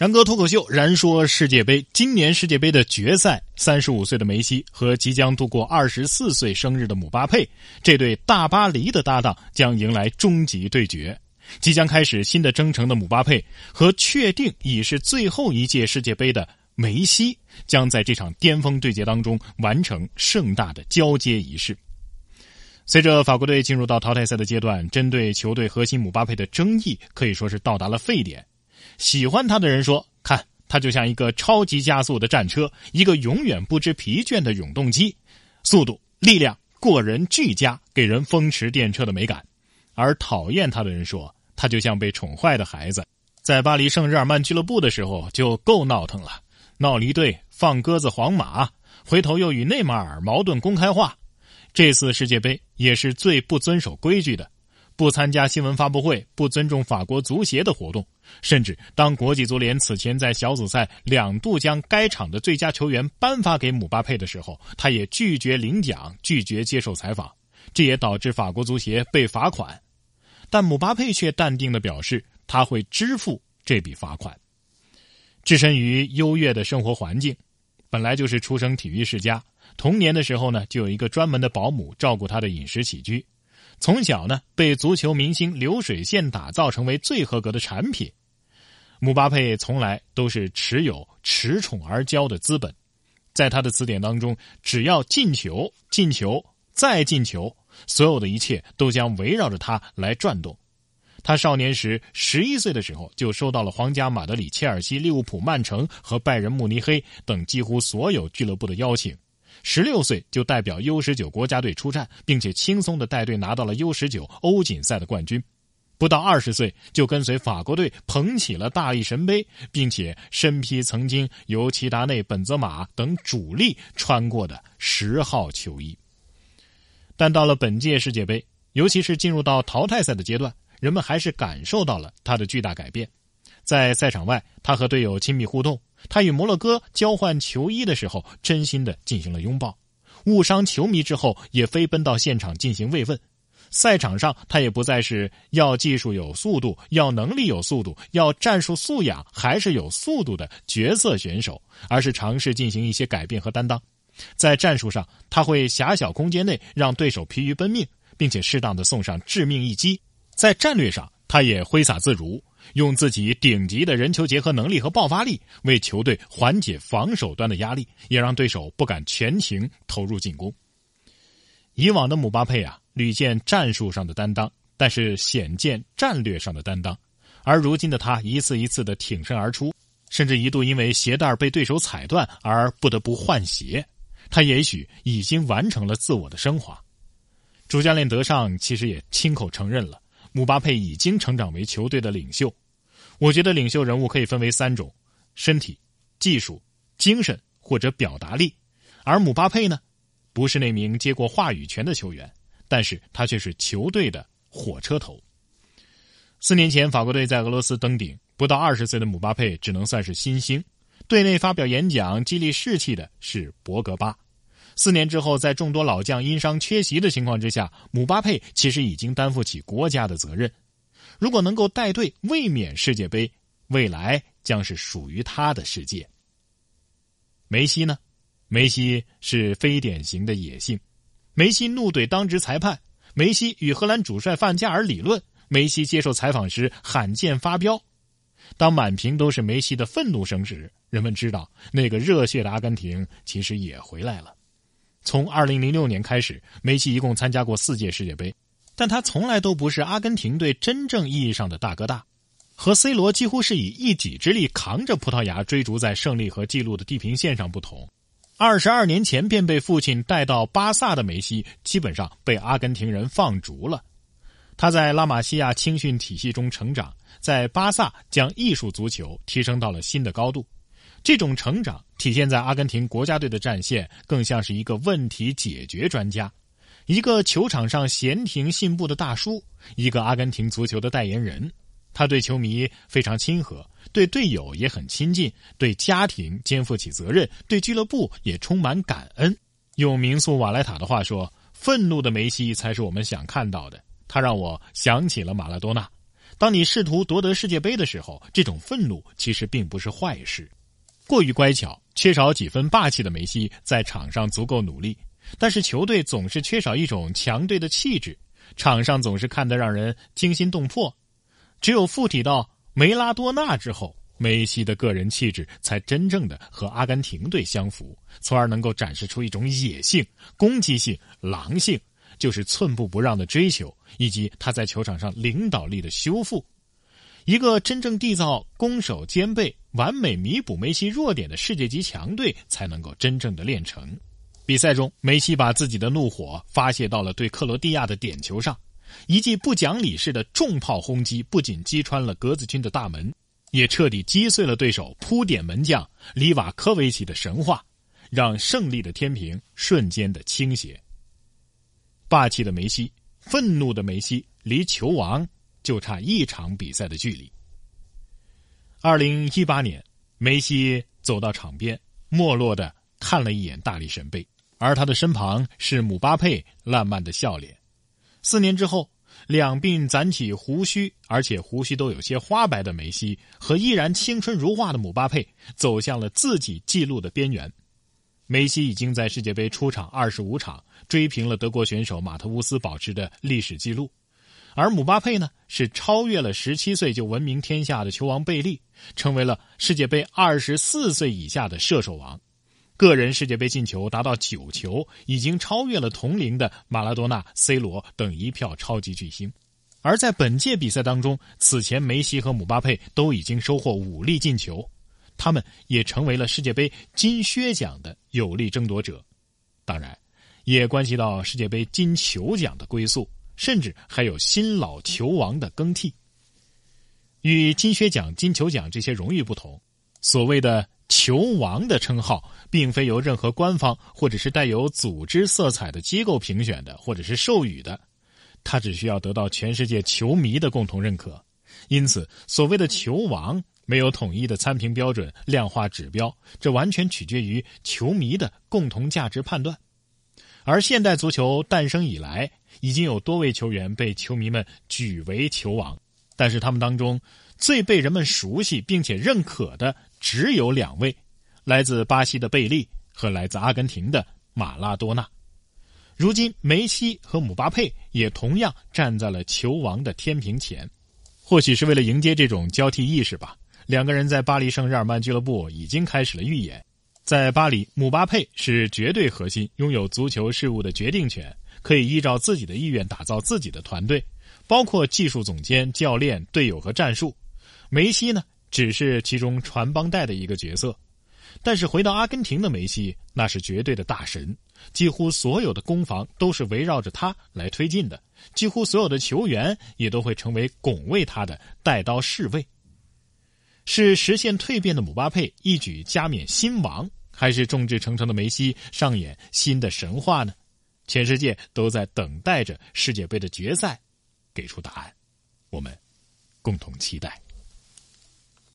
然哥脱口秀，然说世界杯。今年世界杯的决赛，三十五岁的梅西和即将度过二十四岁生日的姆巴佩，这对大巴黎的搭档将迎来终极对决。即将开始新的征程的姆巴佩和确定已是最后一届世界杯的梅西，将在这场巅峰对决当中完成盛大的交接仪式。随着法国队进入到淘汰赛的阶段，针对球队核心姆巴佩的争议可以说是到达了沸点。喜欢他的人说：“看，他就像一个超级加速的战车，一个永远不知疲倦的永动机，速度、力量过人俱佳，给人风驰电掣的美感。”而讨厌他的人说：“他就像被宠坏的孩子，在巴黎圣日耳曼俱乐部的时候就够闹腾了，闹离队、放鸽子、皇马，回头又与内马尔矛盾公开化。这次世界杯也是最不遵守规矩的。”不参加新闻发布会，不尊重法国足协的活动，甚至当国际足联此前在小组赛两度将该场的最佳球员颁发给姆巴佩的时候，他也拒绝领奖，拒绝接受采访，这也导致法国足协被罚款。但姆巴佩却淡定的表示，他会支付这笔罚款。置身于优越的生活环境，本来就是出生体育世家，童年的时候呢，就有一个专门的保姆照顾他的饮食起居。从小呢，被足球明星流水线打造成为最合格的产品。姆巴佩从来都是持有恃宠而骄的资本，在他的词典当中，只要进球、进球再进球，所有的一切都将围绕着他来转动。他少年时十一岁的时候，就收到了皇家马德里、切尔西、利物浦、曼城和拜仁慕尼黑等几乎所有俱乐部的邀请。十六岁就代表 U 十九国家队出战，并且轻松的带队拿到了 U 十九欧锦赛的冠军。不到二十岁就跟随法国队捧起了大力神杯，并且身披曾经由齐达内、本泽马等主力穿过的十号球衣。但到了本届世界杯，尤其是进入到淘汰赛的阶段，人们还是感受到了他的巨大改变。在赛场外，他和队友亲密互动。他与摩洛哥交换球衣的时候，真心的进行了拥抱。误伤球迷之后，也飞奔到现场进行慰问。赛场上，他也不再是要技术有速度、要能力有速度、要战术素养还是有速度的角色选手，而是尝试进行一些改变和担当。在战术上，他会狭小空间内让对手疲于奔命，并且适当的送上致命一击。在战略上，他也挥洒自如。用自己顶级的人球结合能力和爆发力，为球队缓解防守端的压力，也让对手不敢全情投入进攻。以往的姆巴佩啊，屡见战术上的担当，但是鲜见战略上的担当。而如今的他，一次一次的挺身而出，甚至一度因为鞋带被对手踩断而不得不换鞋。他也许已经完成了自我的升华。主教练德尚其实也亲口承认了。姆巴佩已经成长为球队的领袖，我觉得领袖人物可以分为三种：身体、技术、精神或者表达力。而姆巴佩呢，不是那名接过话语权的球员，但是他却是球队的火车头。四年前，法国队在俄罗斯登顶，不到二十岁的姆巴佩只能算是新星。队内发表演讲激励士气的是博格巴。四年之后，在众多老将因伤缺席的情况之下，姆巴佩其实已经担负起国家的责任。如果能够带队卫冕世界杯，未来将是属于他的世界。梅西呢？梅西是非典型的野性。梅西怒怼当值裁判，梅西与荷兰主帅范加尔理论，梅西接受采访时罕见发飙。当满屏都是梅西的愤怒声时，人们知道那个热血的阿根廷其实也回来了。从2006年开始，梅西一共参加过四届世界杯，但他从来都不是阿根廷队真正意义上的大哥大。和 C 罗几乎是以一己之力扛着葡萄牙追逐在胜利和纪录的地平线上不同，二十二年前便被父亲带到巴萨的梅西，基本上被阿根廷人放逐了。他在拉玛西亚青训体系中成长，在巴萨将艺术足球提升到了新的高度。这种成长体现在阿根廷国家队的战线，更像是一个问题解决专家，一个球场上闲庭信步的大叔，一个阿根廷足球的代言人。他对球迷非常亲和，对队友也很亲近，对家庭肩负起责任，对俱乐部也充满感恩。用民宿瓦莱塔的话说：“愤怒的梅西才是我们想看到的。”他让我想起了马拉多纳。当你试图夺得世界杯的时候，这种愤怒其实并不是坏事。过于乖巧、缺少几分霸气的梅西在场上足够努力，但是球队总是缺少一种强队的气质，场上总是看得让人惊心动魄。只有附体到梅拉多纳之后，梅西的个人气质才真正的和阿根廷队相符，从而能够展示出一种野性、攻击性、狼性。就是寸步不让的追求，以及他在球场上领导力的修复。一个真正缔造攻守兼备、完美弥补梅西弱点的世界级强队，才能够真正的练成。比赛中，梅西把自己的怒火发泄到了对克罗地亚的点球上，一记不讲理式的重炮轰击，不仅击穿了格子军的大门，也彻底击碎了对手扑点门将里瓦科维奇的神话，让胜利的天平瞬间的倾斜。霸气的梅西，愤怒的梅西，离球王就差一场比赛的距离。二零一八年，梅西走到场边，没落的看了一眼大力神杯，而他的身旁是姆巴佩烂漫的笑脸。四年之后，两鬓攒起胡须，而且胡须都有些花白的梅西，和依然青春如画的姆巴佩，走向了自己纪录的边缘。梅西已经在世界杯出场二十五场，追平了德国选手马特乌斯保持的历史记录，而姆巴佩呢是超越了十七岁就闻名天下的球王贝利，成为了世界杯二十四岁以下的射手王，个人世界杯进球达到九球，已经超越了同龄的马拉多纳、C 罗等一票超级巨星。而在本届比赛当中，此前梅西和姆巴佩都已经收获五粒进球。他们也成为了世界杯金靴奖的有力争夺者，当然，也关系到世界杯金球奖的归宿，甚至还有新老球王的更替。与金靴奖、金球奖这些荣誉不同，所谓的球王的称号，并非由任何官方或者是带有组织色彩的机构评选的，或者是授予的，他只需要得到全世界球迷的共同认可。因此，所谓的球王。没有统一的参评标准、量化指标，这完全取决于球迷的共同价值判断。而现代足球诞生以来，已经有多位球员被球迷们举为球王，但是他们当中最被人们熟悉并且认可的只有两位：来自巴西的贝利和来自阿根廷的马拉多纳。如今，梅西和姆巴佩也同样站在了球王的天平前，或许是为了迎接这种交替意识吧。两个人在巴黎圣日耳曼俱乐部已经开始了预演。在巴黎，姆巴佩是绝对核心，拥有足球事务的决定权，可以依照自己的意愿打造自己的团队，包括技术总监、教练、队友和战术。梅西呢，只是其中传帮带的一个角色。但是回到阿根廷的梅西，那是绝对的大神，几乎所有的攻防都是围绕着他来推进的，几乎所有的球员也都会成为拱卫他的带刀侍卫。是实现蜕变的姆巴佩一举加冕新王，还是众志成城的梅西上演新的神话呢？全世界都在等待着世界杯的决赛，给出答案。我们共同期待。